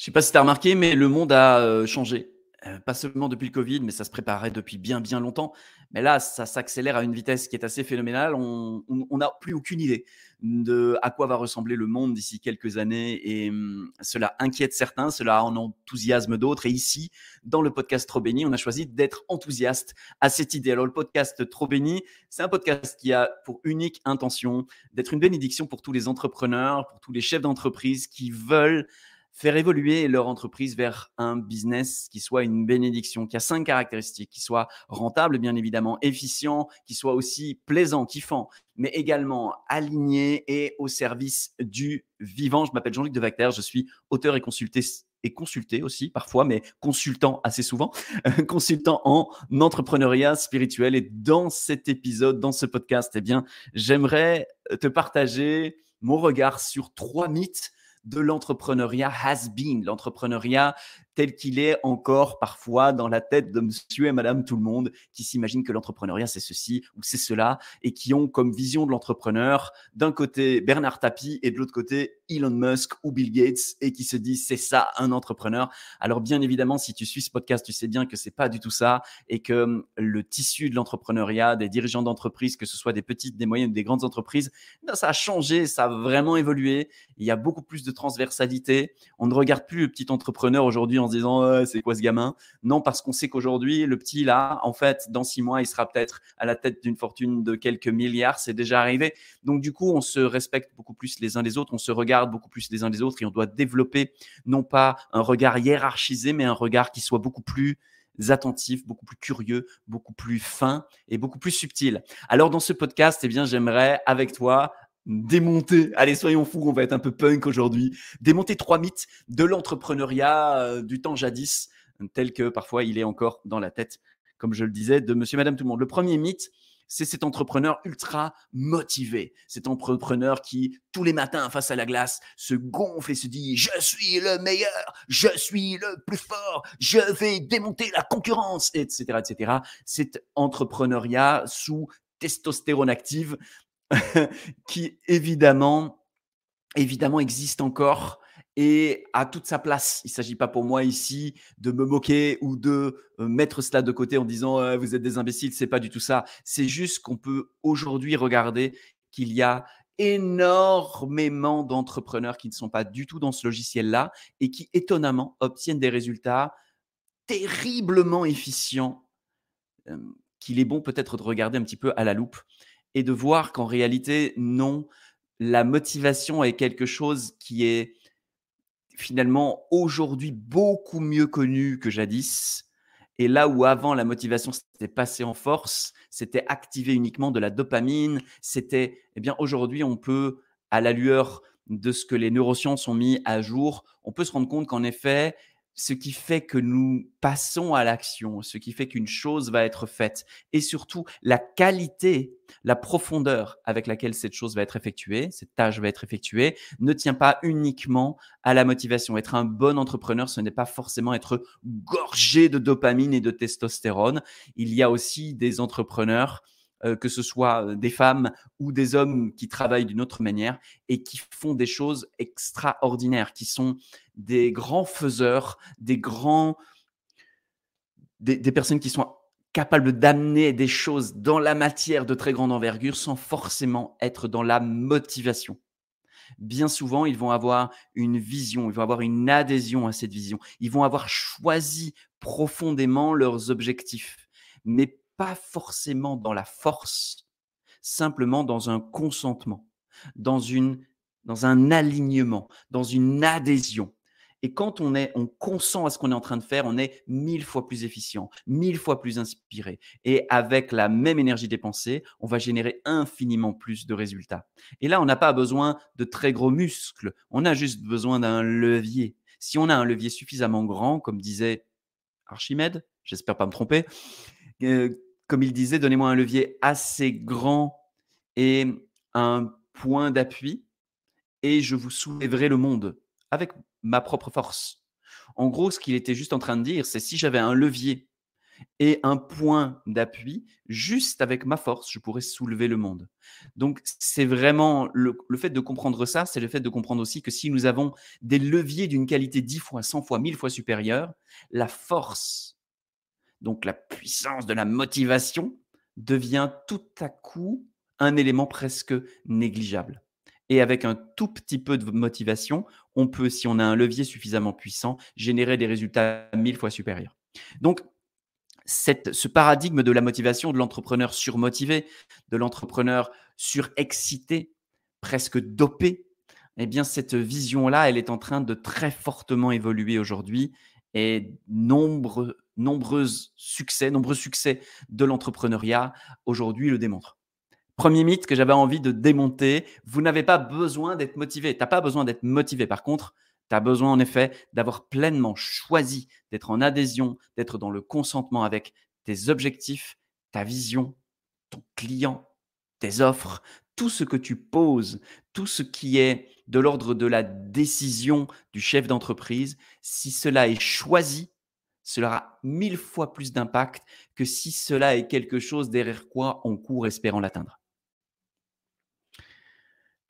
Je sais pas si tu as remarqué, mais le monde a euh, changé. Euh, pas seulement depuis le Covid, mais ça se préparait depuis bien, bien longtemps. Mais là, ça s'accélère à une vitesse qui est assez phénoménale. On n'a plus aucune idée de à quoi va ressembler le monde d'ici quelques années. Et hum, cela inquiète certains, cela en enthousiasme d'autres. Et ici, dans le podcast Trop Béni, on a choisi d'être enthousiaste à cette idée. Alors, le podcast Trop Béni, c'est un podcast qui a pour unique intention d'être une bénédiction pour tous les entrepreneurs, pour tous les chefs d'entreprise qui veulent faire évoluer leur entreprise vers un business qui soit une bénédiction, qui a cinq caractéristiques, qui soit rentable, bien évidemment, efficient, qui soit aussi plaisant, kiffant, mais également aligné et au service du vivant. Je m'appelle Jean-Luc Devacter, je suis auteur et consulté et consulté aussi parfois, mais consultant assez souvent, consultant en entrepreneuriat spirituel. Et dans cet épisode, dans ce podcast, eh bien, j'aimerais te partager mon regard sur trois mythes de l'entrepreneuriat has been, l'entrepreneuriat tel qu'il est encore parfois dans la tête de monsieur et madame tout le monde qui s'imaginent que l'entrepreneuriat c'est ceci ou c'est cela et qui ont comme vision de l'entrepreneur d'un côté Bernard Tapie et de l'autre côté Elon Musk ou Bill Gates et qui se disent c'est ça un entrepreneur. Alors bien évidemment si tu suis ce podcast tu sais bien que c'est pas du tout ça et que hum, le tissu de l'entrepreneuriat des dirigeants d'entreprise que ce soit des petites, des moyennes, des grandes entreprises, ben, ça a changé, ça a vraiment évolué. Il y a beaucoup plus de transversalité. On ne regarde plus le petit entrepreneur aujourd'hui en se disant c'est quoi ce gamin? Non, parce qu'on sait qu'aujourd'hui, le petit là, en fait, dans six mois, il sera peut-être à la tête d'une fortune de quelques milliards. C'est déjà arrivé. Donc du coup, on se respecte beaucoup plus les uns les autres, on se regarde beaucoup plus les uns les autres et on doit développer non pas un regard hiérarchisé, mais un regard qui soit beaucoup plus attentif, beaucoup plus curieux, beaucoup plus fin et beaucoup plus subtil. Alors dans ce podcast, eh bien j'aimerais avec toi démonter, allez soyons fous, on va être un peu punk aujourd'hui, démonter trois mythes de l'entrepreneuriat euh, du temps jadis, tel que parfois il est encore dans la tête, comme je le disais, de monsieur, madame, tout le monde. Le premier mythe, c'est cet entrepreneur ultra motivé, cet entrepreneur qui, tous les matins face à la glace, se gonfle et se dit Je suis le meilleur, je suis le plus fort, je vais démonter la concurrence, etc. etc. Cet entrepreneuriat sous testostérone active qui évidemment, évidemment existe encore et a toute sa place. Il ne s'agit pas pour moi ici de me moquer ou de euh, mettre cela de côté en disant vous êtes des imbéciles, c'est pas du tout ça. C'est juste qu'on peut aujourd'hui regarder qu'il y a énormément d'entrepreneurs qui ne sont pas du tout dans ce logiciel-là et qui étonnamment obtiennent des résultats terriblement efficients qu'il est bon peut-être de regarder un petit peu à la loupe et de voir qu'en réalité, non, la motivation est quelque chose qui est finalement aujourd'hui beaucoup mieux connu que jadis. Et là où avant la motivation s'était passée en force, c'était activer uniquement de la dopamine, c'était, eh bien aujourd'hui on peut, à la lueur de ce que les neurosciences ont mis à jour, on peut se rendre compte qu'en effet, ce qui fait que nous passons à l'action, ce qui fait qu'une chose va être faite, et surtout la qualité, la profondeur avec laquelle cette chose va être effectuée, cette tâche va être effectuée, ne tient pas uniquement à la motivation. Être un bon entrepreneur, ce n'est pas forcément être gorgé de dopamine et de testostérone. Il y a aussi des entrepreneurs euh, que ce soit des femmes ou des hommes qui travaillent d'une autre manière et qui font des choses extraordinaires, qui sont des grands faiseurs, des grands, des, personnes qui sont capables d'amener des choses dans la matière de très grande envergure sans forcément être dans la motivation. Bien souvent, ils vont avoir une vision, ils vont avoir une adhésion à cette vision, ils vont avoir choisi profondément leurs objectifs, mais pas forcément dans la force, simplement dans un consentement, dans, une, dans un alignement, dans une adhésion. Et quand on est, on consent à ce qu'on est en train de faire, on est mille fois plus efficient, mille fois plus inspiré. Et avec la même énergie dépensée, on va générer infiniment plus de résultats. Et là, on n'a pas besoin de très gros muscles, on a juste besoin d'un levier. Si on a un levier suffisamment grand, comme disait Archimède, j'espère pas me tromper, euh, comme il disait, donnez-moi un levier assez grand et un point d'appui et je vous soulèverai le monde avec ma propre force. En gros, ce qu'il était juste en train de dire, c'est si j'avais un levier et un point d'appui, juste avec ma force, je pourrais soulever le monde. Donc, c'est vraiment le, fait de comprendre ça, c'est le fait de comprendre aussi que si nous avons des leviers d'une qualité 10 fois, 100 fois, 1000 fois supérieure, la force, donc la puissance de la motivation, devient tout à coup un élément presque négligeable. Et avec un tout petit peu de motivation, on peut, si on a un levier suffisamment puissant, générer des résultats mille fois supérieurs. Donc, ce paradigme de la motivation, de l'entrepreneur surmotivé, de l'entrepreneur surexcité, presque dopé, eh bien, cette vision-là, elle est en train de très fortement évoluer aujourd'hui et nombreux, nombreux succès, nombreux succès de l'entrepreneuriat aujourd'hui le démontrent. Premier mythe que j'avais envie de démonter, vous n'avez pas besoin d'être motivé. Tu n'as pas besoin d'être motivé. Par contre, tu as besoin en effet d'avoir pleinement choisi d'être en adhésion, d'être dans le consentement avec tes objectifs, ta vision, ton client, tes offres, tout ce que tu poses, tout ce qui est de l'ordre de la décision du chef d'entreprise, si cela est choisi, cela aura mille fois plus d'impact que si cela est quelque chose derrière quoi on court espérant l'atteindre.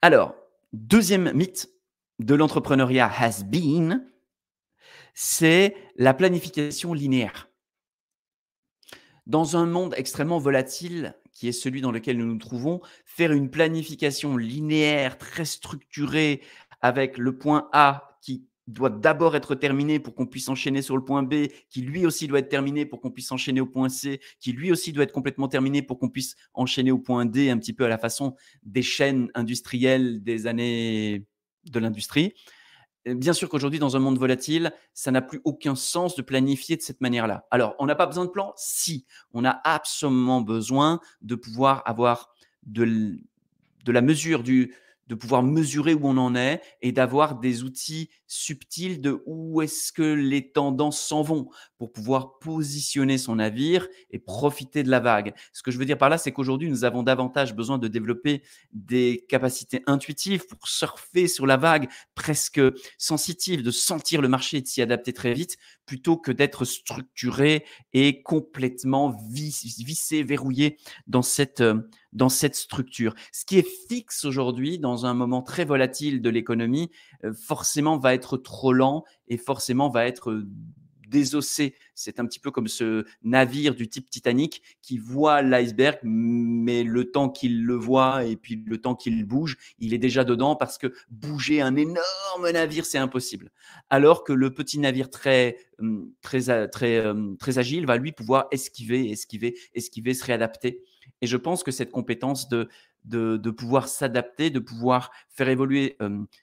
Alors, deuxième mythe, de l'entrepreneuriat has been, c'est la planification linéaire. Dans un monde extrêmement volatile, qui est celui dans lequel nous nous trouvons, faire une planification linéaire, très structurée, avec le point A qui doit d'abord être terminé pour qu'on puisse enchaîner sur le point B, qui lui aussi doit être terminé pour qu'on puisse enchaîner au point C, qui lui aussi doit être complètement terminé pour qu'on puisse enchaîner au point D, un petit peu à la façon des chaînes industrielles des années de l'industrie. Bien sûr qu'aujourd'hui, dans un monde volatile, ça n'a plus aucun sens de planifier de cette manière-là. Alors, on n'a pas besoin de plan? Si, on a absolument besoin de pouvoir avoir de, de la mesure du, de pouvoir mesurer où on en est et d'avoir des outils subtils de où est-ce que les tendances s'en vont pour pouvoir positionner son navire et profiter de la vague. Ce que je veux dire par là, c'est qu'aujourd'hui, nous avons davantage besoin de développer des capacités intuitives pour surfer sur la vague presque sensitive, de sentir le marché et de s'y adapter très vite, plutôt que d'être structuré et complètement vissé, verrouillé dans cette, dans cette structure. Ce qui est fixe aujourd'hui dans un moment très volatile de l'économie, euh, forcément va être trop lent et forcément va être euh, désossé. C'est un petit peu comme ce navire du type Titanic qui voit l'iceberg, mais le temps qu'il le voit et puis le temps qu'il bouge, il est déjà dedans parce que bouger un énorme navire, c'est impossible. Alors que le petit navire très, hum, très, très, hum, très agile va lui pouvoir esquiver, esquiver, esquiver, se réadapter. Et je pense que cette compétence de, de, pouvoir s'adapter, de pouvoir faire évoluer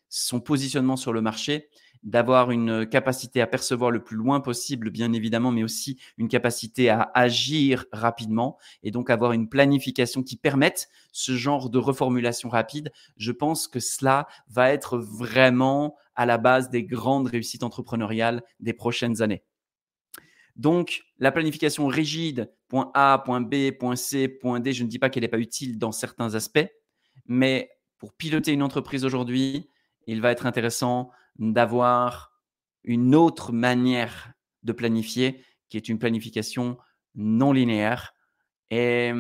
son positionnement sur le marché, d'avoir une capacité à percevoir le plus loin possible, bien évidemment, mais aussi une capacité à agir rapidement et donc avoir une planification qui permette ce genre de reformulation rapide. Je pense que cela va être vraiment à la base des grandes réussites entrepreneuriales des prochaines années. Donc, la planification rigide, point A, point B, point C, point D, je ne dis pas qu'elle n'est pas utile dans certains aspects, mais pour piloter une entreprise aujourd'hui, il va être intéressant d'avoir une autre manière de planifier, qui est une planification non linéaire. Et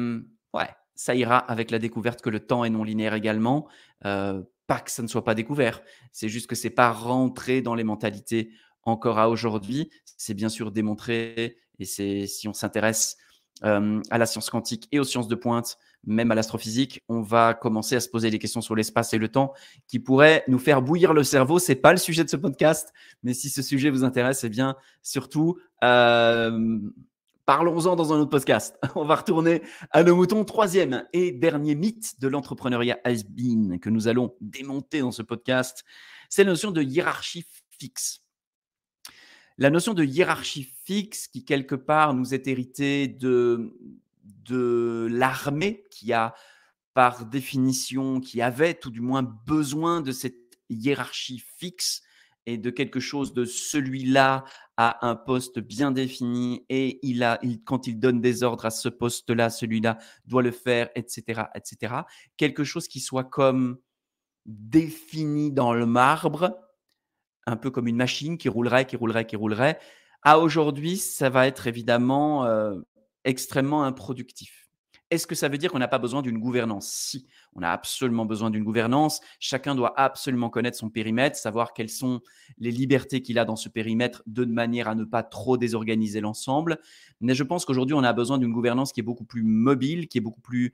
ouais, ça ira avec la découverte que le temps est non linéaire également. Euh, pas que ça ne soit pas découvert, c'est juste que c'est pas rentré dans les mentalités encore à aujourd'hui. C'est bien sûr démontré, et c'est si on s'intéresse à la science quantique et aux sciences de pointe, même à l'astrophysique, on va commencer à se poser des questions sur l'espace et le temps qui pourraient nous faire bouillir le cerveau. C'est pas le sujet de ce podcast, mais si ce sujet vous intéresse, eh bien surtout parlons-en dans un autre podcast. On va retourner à nos moutons. Troisième et dernier mythe de l'entrepreneuriat has been que nous allons démonter dans ce podcast, c'est la notion de hiérarchie fixe la notion de hiérarchie fixe qui, quelque part, nous est héritée de, de l'armée qui a, par définition, qui avait tout du moins besoin de cette hiérarchie fixe et de quelque chose de celui-là à un poste bien défini et il a, quand il donne des ordres à ce poste-là, celui-là doit le faire, etc., etc. Quelque chose qui soit comme défini dans le marbre un peu comme une machine qui roulerait, qui roulerait, qui roulerait, à aujourd'hui, ça va être évidemment euh, extrêmement improductif. Est-ce que ça veut dire qu'on n'a pas besoin d'une gouvernance? Si, on a absolument besoin d'une gouvernance. Chacun doit absolument connaître son périmètre, savoir quelles sont les libertés qu'il a dans ce périmètre, de manière à ne pas trop désorganiser l'ensemble. Mais je pense qu'aujourd'hui, on a besoin d'une gouvernance qui est beaucoup plus mobile, qui est beaucoup plus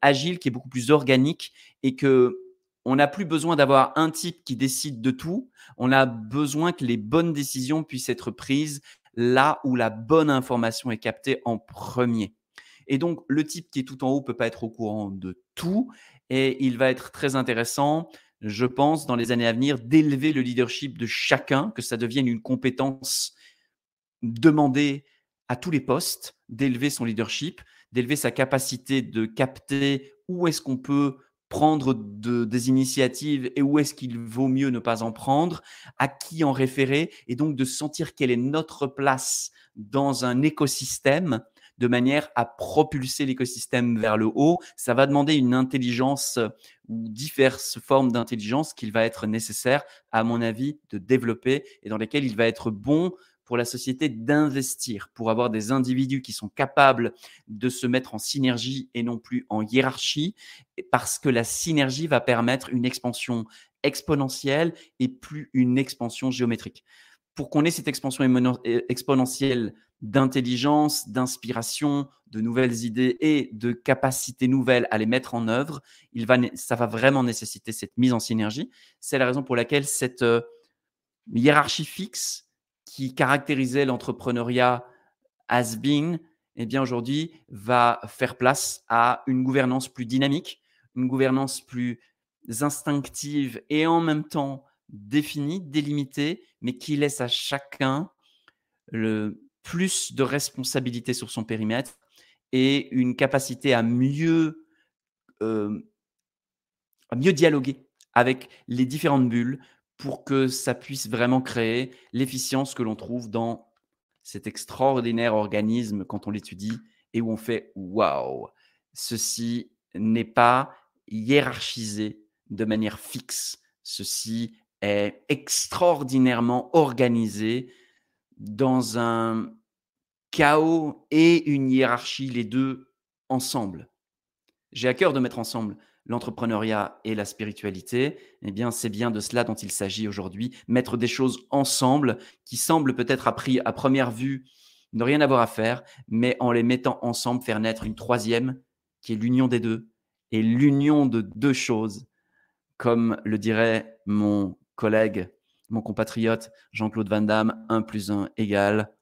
agile, qui est beaucoup plus organique et que on n'a plus besoin d'avoir un type qui décide de tout. On a besoin que les bonnes décisions puissent être prises là où la bonne information est captée en premier. Et donc, le type qui est tout en haut peut pas être au courant de tout. Et il va être très intéressant, je pense, dans les années à venir, d'élever le leadership de chacun, que ça devienne une compétence demandée à tous les postes, d'élever son leadership, d'élever sa capacité de capter où est-ce qu'on peut prendre des initiatives et où est-ce qu'il vaut mieux ne pas en prendre, à qui en référer, et donc de sentir quelle est notre place dans un écosystème de manière à propulser l'écosystème vers le haut. Ça va demander une intelligence euh, ou diverses formes d'intelligence qu'il va être nécessaire, à mon avis, de développer et dans lesquelles il va être bon pour la société d'investir, pour avoir des individus qui sont capables de se mettre en synergie et non plus en hiérarchie, parce que la synergie va permettre une expansion exponentielle et plus une expansion géométrique. Pour qu'on ait cette expansion exponentielle d'intelligence, d'inspiration, de nouvelles idées et de capacités nouvelles à les mettre en œuvre, ça va vraiment nécessiter cette mise en synergie. C'est la raison pour laquelle cette euh, hiérarchie fixe qui caractérisait l'entrepreneuriat has been, eh bien aujourd'hui va faire place à une gouvernance plus dynamique, une gouvernance plus instinctive et en même temps définie, délimitée, mais qui laisse à chacun le, plus de responsabilité sur son périmètre et une capacité à mieux, euh, à mieux dialoguer avec les différentes bulles pour que ça puisse vraiment créer l'efficience que l'on trouve dans cet extraordinaire organisme quand on l'étudie et où on fait waouh, ceci n'est pas hiérarchisé de manière fixe, ceci est extraordinairement organisé dans un chaos et une hiérarchie, les deux ensemble. J'ai à cœur de mettre ensemble l'entrepreneuriat et la spiritualité, eh bien, c'est bien de cela dont il s'agit aujourd'hui, mettre des choses ensemble qui semblent peut-être à, à première vue ne rien avoir à faire, mais en les mettant ensemble, faire naître une troisième qui est l'union des deux et l'union de deux choses, comme le dirait mon collègue mon compatriote Jean-Claude Van Damme, 1 plus 1 égale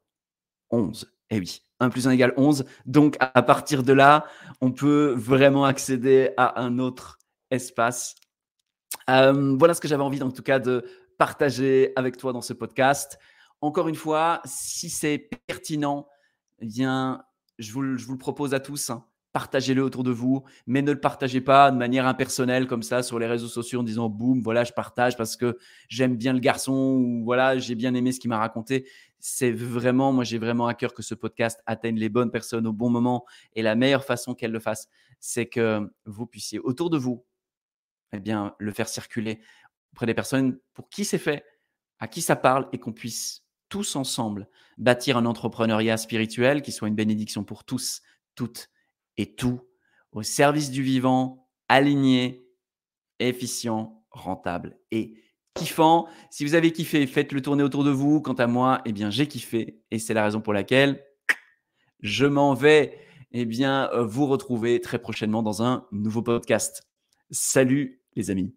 11. Eh oui, 1 plus 1 égale 11. Donc, à partir de là, on peut vraiment accéder à un autre espace. Euh, voilà ce que j'avais envie, en tout cas, de partager avec toi dans ce podcast. Encore une fois, si c'est pertinent, eh bien, je vous, je vous, le propose à tous. Hein partagez-le autour de vous, mais ne le partagez pas de manière impersonnelle comme ça sur les réseaux sociaux en disant boum, voilà, je partage parce que j'aime bien le garçon ou voilà, j'ai bien aimé ce qu'il m'a raconté. C'est vraiment, moi j'ai vraiment à cœur que ce podcast atteigne les bonnes personnes au bon moment et la meilleure façon qu'elle le fasse, c'est que vous puissiez autour de vous, eh bien, le faire circuler auprès des personnes pour qui c'est fait, à qui ça parle et qu'on puisse tous ensemble bâtir un entrepreneuriat spirituel qui soit une bénédiction pour tous, toutes et tout au service du vivant, aligné, efficient, rentable et kiffant. Si vous avez kiffé, faites-le tourner autour de vous. Quant à moi, eh bien, j'ai kiffé et c'est la raison pour laquelle je m'en vais eh bien, euh, vous retrouver très prochainement dans un nouveau podcast. Salut les amis.